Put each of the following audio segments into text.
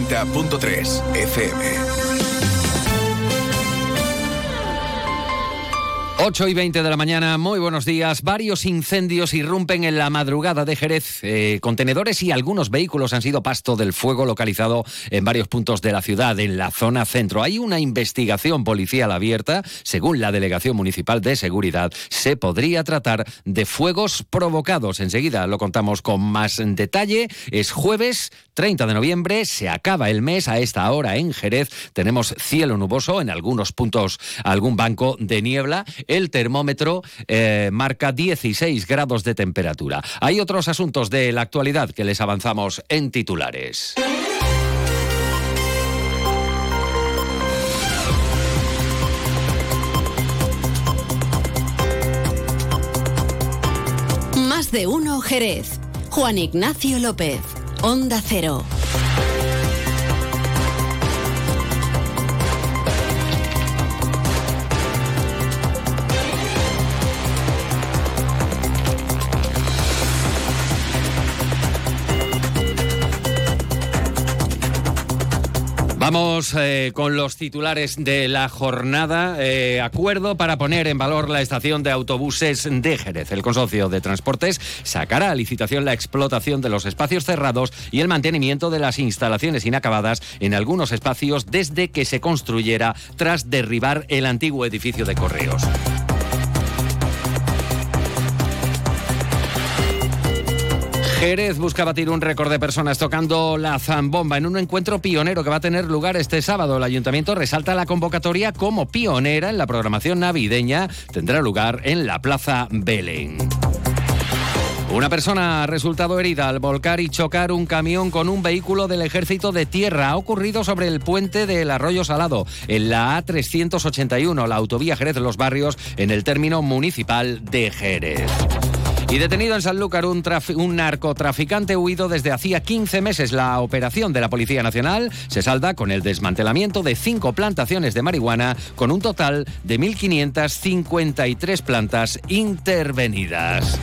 90.3 FM. 8 y 20 de la mañana, muy buenos días. Varios incendios irrumpen en la madrugada de Jerez. Eh, contenedores y algunos vehículos han sido pasto del fuego localizado en varios puntos de la ciudad, en la zona centro. Hay una investigación policial abierta. Según la Delegación Municipal de Seguridad, se podría tratar de fuegos provocados. Enseguida lo contamos con más detalle. Es jueves 30 de noviembre, se acaba el mes a esta hora en Jerez. Tenemos cielo nuboso, en algunos puntos algún banco de niebla el termómetro eh, marca 16 grados de temperatura. Hay otros asuntos de la actualidad que les avanzamos en titulares. Más de uno Jerez. Juan Ignacio López. Onda Cero. Vamos eh, con los titulares de la jornada. Eh, acuerdo para poner en valor la estación de autobuses de Jerez. El consorcio de transportes sacará a licitación la explotación de los espacios cerrados y el mantenimiento de las instalaciones inacabadas en algunos espacios desde que se construyera tras derribar el antiguo edificio de correos. Jerez busca batir un récord de personas tocando la zambomba en un encuentro pionero que va a tener lugar este sábado. El ayuntamiento resalta la convocatoria como pionera en la programación navideña. Tendrá lugar en la Plaza Belén. Una persona ha resultado herida al volcar y chocar un camión con un vehículo del ejército de tierra. Ha ocurrido sobre el puente del Arroyo Salado, en la A381, la autovía Jerez-Los Barrios, en el término municipal de Jerez. Y detenido en Sanlúcar un, un narcotraficante huido desde hacía 15 meses. La operación de la Policía Nacional se salda con el desmantelamiento de cinco plantaciones de marihuana con un total de 1.553 plantas intervenidas.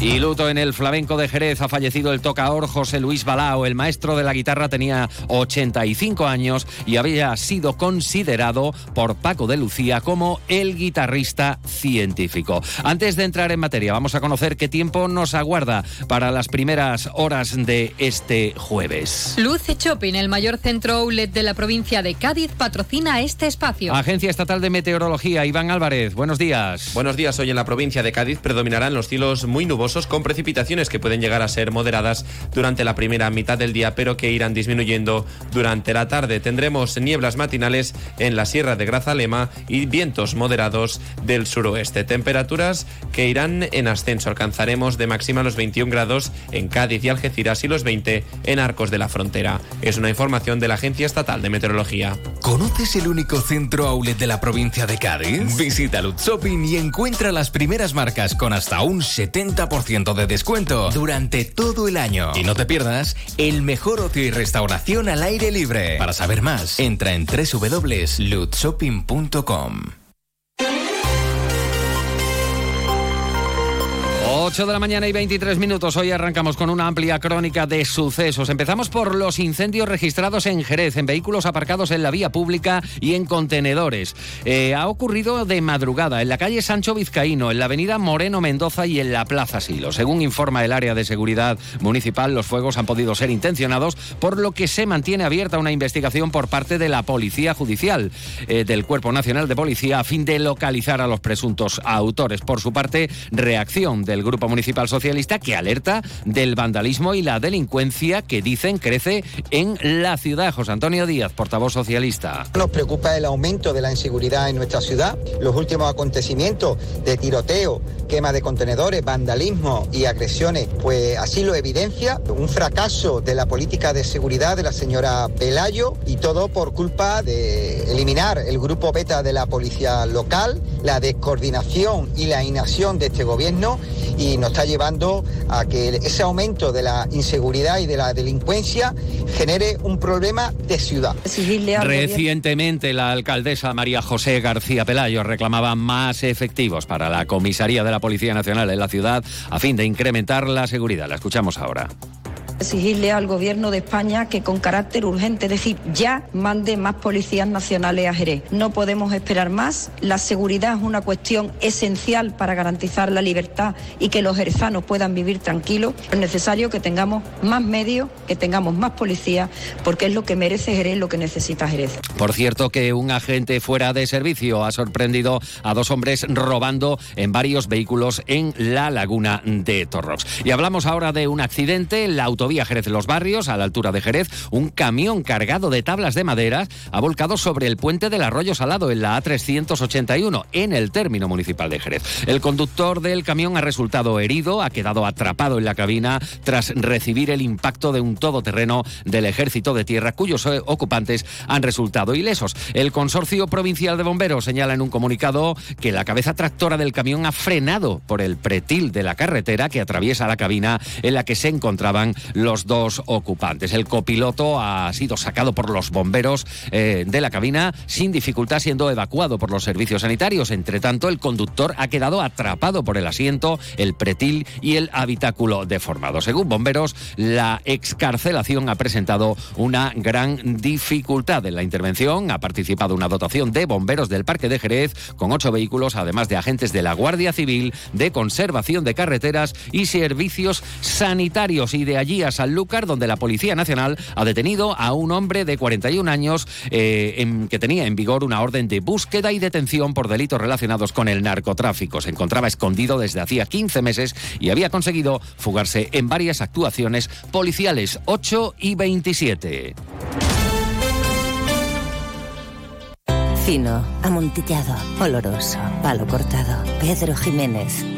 Y luto en el flamenco de Jerez ha fallecido el tocador José Luis Balao. El maestro de la guitarra tenía 85 años y había sido considerado por Paco de Lucía como el guitarrista científico. Antes de entrar en materia, vamos a conocer qué tiempo nos aguarda para las primeras horas de este jueves. Luce Shopping, el mayor centro outlet de la provincia de Cádiz, patrocina este espacio. Agencia Estatal de Meteorología, Iván Álvarez, buenos días. Buenos días, hoy en la provincia de Cádiz predominarán los cielos muy nubosos con precipitaciones que pueden llegar a ser moderadas durante la primera mitad del día, pero que irán disminuyendo durante la tarde. Tendremos nieblas matinales en la Sierra de Grazalema y vientos moderados del suroeste. Temperaturas que irán en ascenso. Alcanzaremos de máxima los 21 grados en Cádiz y Algeciras y los 20 en Arcos de la Frontera. Es una información de la Agencia Estatal de Meteorología. ¿Conoces el único centro outlet de la provincia de Cádiz? Visita Lutz Shopping y encuentra las primeras marcas con hasta un 70% de descuento durante todo el año. Y no te pierdas el mejor ocio y restauración al aire libre. Para saber más, entra en www.lutshopping.com. 8 de la mañana y 23 minutos. Hoy arrancamos con una amplia crónica de sucesos. Empezamos por los incendios registrados en Jerez, en vehículos aparcados en la vía pública y en contenedores. Eh, ha ocurrido de madrugada en la calle Sancho Vizcaíno, en la avenida Moreno Mendoza y en la Plaza Silo. Según informa el área de seguridad municipal, los fuegos han podido ser intencionados, por lo que se mantiene abierta una investigación por parte de la Policía Judicial eh, del Cuerpo Nacional de Policía a fin de localizar a los presuntos autores. Por su parte, reacción del grupo Municipal Socialista que alerta del vandalismo y la delincuencia que dicen crece en la ciudad. José Antonio Díaz, portavoz socialista. Nos preocupa el aumento de la inseguridad en nuestra ciudad, los últimos acontecimientos de tiroteo, quema de contenedores, vandalismo y agresiones, pues así lo evidencia un fracaso de la política de seguridad de la señora Pelayo y todo por culpa de eliminar el grupo beta de la policía local, la descoordinación y la inacción de este gobierno y nos está llevando a que ese aumento de la inseguridad y de la delincuencia genere un problema de ciudad. Recientemente la alcaldesa María José García Pelayo reclamaba más efectivos para la comisaría de la Policía Nacional en la ciudad a fin de incrementar la seguridad. La escuchamos ahora. Exigirle al Gobierno de España que con carácter urgente, es decir, ya mande más policías nacionales a Jerez. No podemos esperar más. La seguridad es una cuestión esencial para garantizar la libertad y que los jerezanos puedan vivir tranquilos. Es necesario que tengamos más medios, que tengamos más policías, porque es lo que merece Jerez, lo que necesita Jerez. Por cierto, que un agente fuera de servicio ha sorprendido a dos hombres robando en varios vehículos en la laguna de Torrox. Y hablamos ahora de un accidente en la autovía Jerez-Los Barrios, a la altura de Jerez. Un camión cargado de tablas de madera ha volcado sobre el puente del Arroyo Salado en la A381, en el término municipal de Jerez. El conductor del camión ha resultado herido, ha quedado atrapado en la cabina tras recibir el impacto de un todoterreno del Ejército de Tierra, cuyos eh, ocupantes han resultado ilesos. El Consorcio Provincial de Bomberos señala en un comunicado que la cabeza tractora del camión ha frenado por el pretil de la carretera que atraviesa la cabina en la que se encontraban los dos ocupantes. El copiloto ha sido sacado por los bomberos eh, de la cabina sin dificultad, siendo evacuado por los servicios sanitarios. Entre tanto, el conductor ha quedado atrapado por el asiento, el pretil y el habitáculo deformado. Según bomberos, la excarcelación ha presentado una gran dificultad en la intervención. Ha participado una dotación de bomberos del Parque de Jerez con ocho vehículos, además de agentes de la Guardia Civil, de conservación de carreteras y servicios sanitarios. Y de allí a Sanlúcar, donde la Policía Nacional ha detenido a un hombre de 41 años eh, en, que tenía en vigor una orden de búsqueda y detención por delitos relacionados con el narcotráfico. Se encontraba escondido desde hacía 15 meses y había conseguido fugarse en varias actuaciones policiales 8 y 27. Fino, amontillado, oloroso, palo cortado. Pedro Jiménez.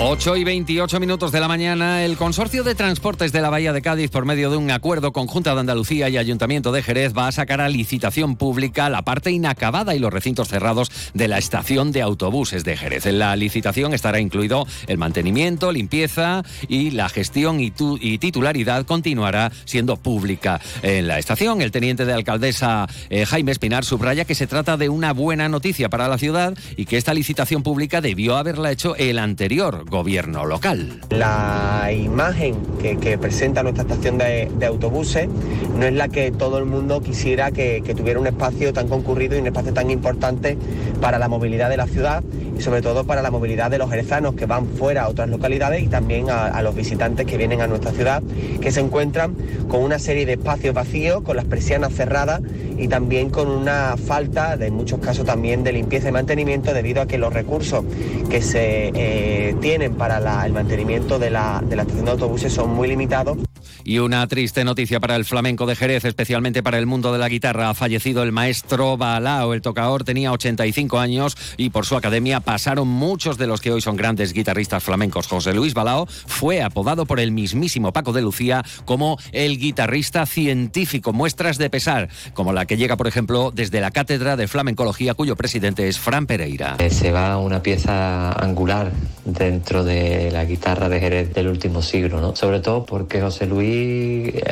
8 y 28 minutos de la mañana, el Consorcio de Transportes de la Bahía de Cádiz, por medio de un acuerdo conjunta de Andalucía y Ayuntamiento de Jerez, va a sacar a licitación pública la parte inacabada y los recintos cerrados de la estación de autobuses de Jerez. En la licitación estará incluido el mantenimiento, limpieza y la gestión y, y titularidad continuará siendo pública en la estación. El teniente de alcaldesa eh, Jaime Espinar subraya que se trata de una buena noticia para la ciudad y que esta licitación pública debió haberla hecho el anterior gobierno local. La imagen que, presenta nuestra estación de, autobuses no es la que todo el mundo quisiera que, tuviera un espacio tan concurrido y un espacio tan importante para la movilidad de la ciudad y sobre todo para la movilidad de los jerezanos que van fuera a otras localidades y también a, los visitantes que vienen a nuestra ciudad, que se encuentran con una serie de espacios vacíos, con las persianas cerradas y también con una falta, de en muchos casos también, de limpieza y mantenimiento debido a que los recursos que se eh, tienen para el mantenimiento de la, de la estación de autobuses son muy limitados. Y una triste noticia para el flamenco de Jerez, especialmente para el mundo de la guitarra. Ha fallecido el maestro Balao. El tocador tenía 85 años y por su academia pasaron muchos de los que hoy son grandes guitarristas flamencos. José Luis Balao fue apodado por el mismísimo Paco de Lucía como el guitarrista científico. Muestras de pesar, como la que llega, por ejemplo, desde la Cátedra de Flamencología, cuyo presidente es Fran Pereira. Eh, se va una pieza angular dentro de la guitarra de Jerez del último siglo, ¿no? Sobre todo porque José Luis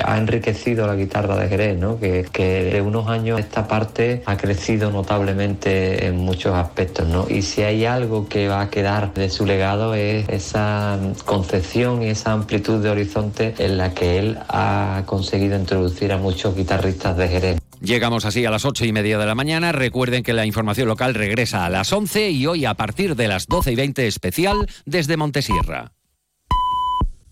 ha enriquecido la guitarra de Jerez, ¿no? que, de unos años esta parte ha crecido notablemente en muchos aspectos. Y si hay algo que va a quedar de su legado es esa concepción y esa amplitud de horizonte en la que él ha conseguido introducir a muchos guitarristas de Jerez. Llegamos así a las ocho y media de la mañana. Recuerden que la información local regresa a las once y hoy a partir de las doce y veinte especial desde Montesierra.